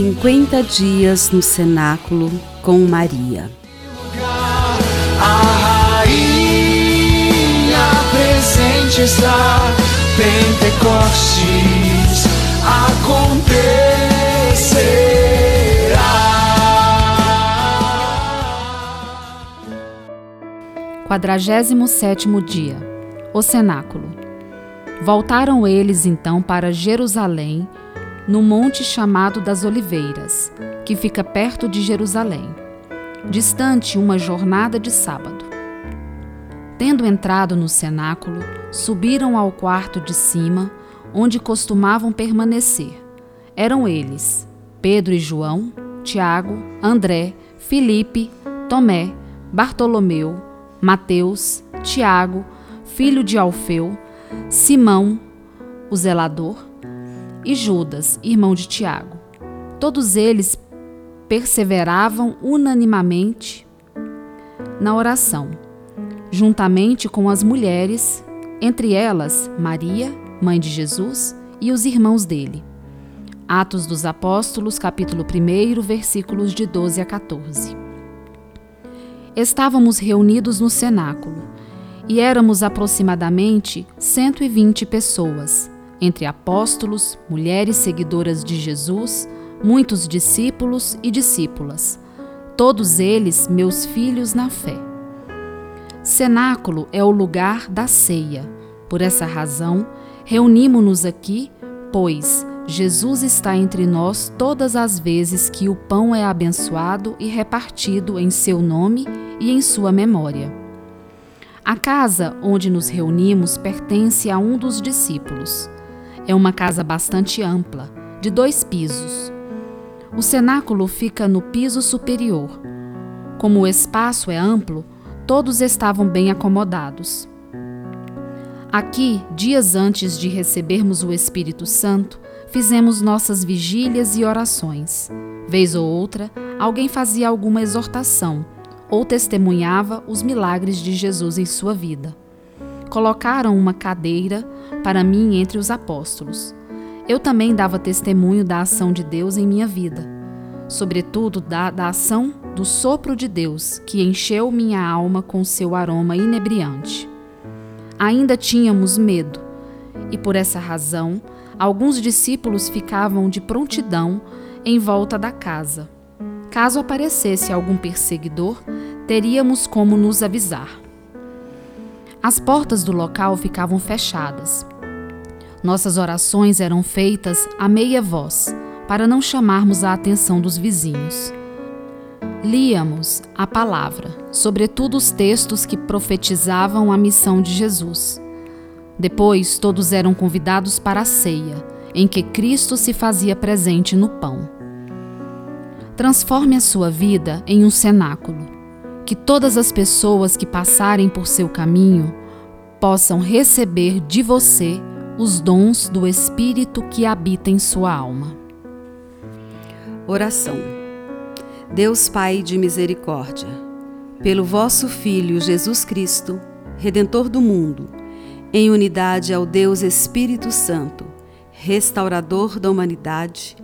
50 dias no cenáculo com Maria. A rainha presente está, Pentecostes acontecerá. Quadragésimo sétimo dia. O cenáculo. Voltaram eles então para Jerusalém, no monte chamado das Oliveiras, que fica perto de Jerusalém, distante uma jornada de sábado. Tendo entrado no cenáculo, subiram ao quarto de cima, onde costumavam permanecer. Eram eles: Pedro e João, Tiago, André, Filipe, Tomé, Bartolomeu, Mateus, Tiago, filho de Alfeu, Simão, o zelador, e Judas, irmão de Tiago. Todos eles perseveravam unanimamente na oração, juntamente com as mulheres, entre elas Maria, mãe de Jesus, e os irmãos dele. Atos dos Apóstolos, capítulo 1, versículos de 12 a 14. Estávamos reunidos no cenáculo e éramos aproximadamente 120 pessoas, entre apóstolos, mulheres seguidoras de Jesus, muitos discípulos e discípulas, todos eles meus filhos na fé. Cenáculo é o lugar da ceia. Por essa razão, reunimos-nos aqui, pois Jesus está entre nós todas as vezes que o pão é abençoado e repartido em seu nome e em sua memória. A casa onde nos reunimos pertence a um dos discípulos. É uma casa bastante ampla, de dois pisos. O cenáculo fica no piso superior. Como o espaço é amplo, todos estavam bem acomodados. Aqui, dias antes de recebermos o Espírito Santo, fizemos nossas vigílias e orações. Vez ou outra, alguém fazia alguma exortação ou testemunhava os milagres de Jesus em sua vida. Colocaram uma cadeira para mim entre os apóstolos. Eu também dava testemunho da ação de Deus em minha vida, sobretudo da, da ação do sopro de Deus que encheu minha alma com seu aroma inebriante. Ainda tínhamos medo, e por essa razão, alguns discípulos ficavam de prontidão em volta da casa. Caso aparecesse algum perseguidor, teríamos como nos avisar. As portas do local ficavam fechadas. Nossas orações eram feitas a meia voz, para não chamarmos a atenção dos vizinhos. Líamos a palavra, sobretudo os textos que profetizavam a missão de Jesus. Depois, todos eram convidados para a ceia, em que Cristo se fazia presente no pão. Transforme a sua vida em um cenáculo que todas as pessoas que passarem por seu caminho possam receber de você os dons do Espírito que habita em sua alma. Oração. Deus Pai de misericórdia, pelo vosso Filho Jesus Cristo, Redentor do mundo, em unidade ao Deus Espírito Santo, restaurador da humanidade,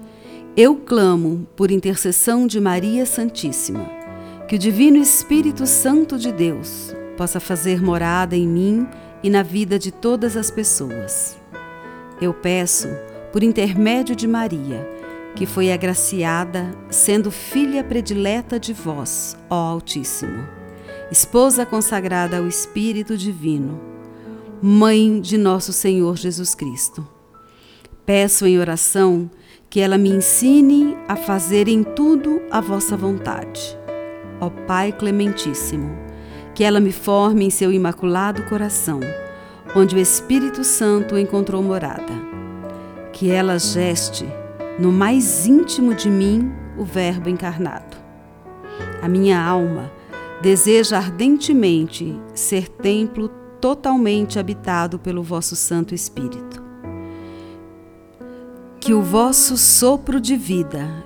eu clamo por intercessão de Maria Santíssima que o Divino Espírito Santo de Deus possa fazer morada em mim e na vida de todas as pessoas. Eu peço, por intermédio de Maria, que foi agraciada, sendo filha predileta de vós, ó Altíssimo, esposa consagrada ao Espírito Divino, mãe de nosso Senhor Jesus Cristo. Peço em oração que ela me ensine a fazer em tudo a vossa vontade ó Pai Clementíssimo, que ela me forme em seu imaculado coração, onde o Espírito Santo encontrou morada. Que ela geste no mais íntimo de mim o Verbo encarnado. A minha alma deseja ardentemente ser templo totalmente habitado pelo vosso Santo Espírito. Que o vosso sopro de vida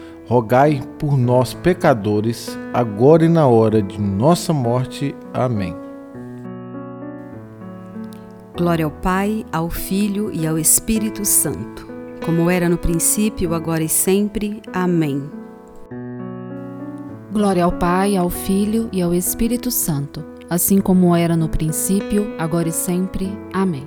rogai por nós, pecadores, agora e na hora de nossa morte. Amém. Glória ao Pai, ao Filho e ao Espírito Santo, como era no princípio, agora e sempre. Amém. Glória ao Pai, ao Filho e ao Espírito Santo, assim como era no princípio, agora e sempre. Amém.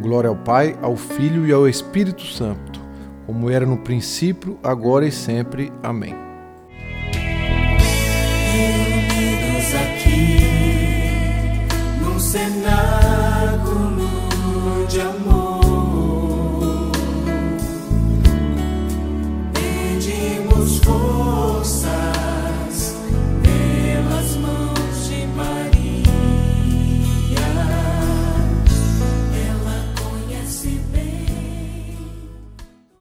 Glória ao Pai, ao Filho e ao Espírito Santo, como era no princípio, agora e sempre. Amém. Reunidos aqui num cenáculo de amor.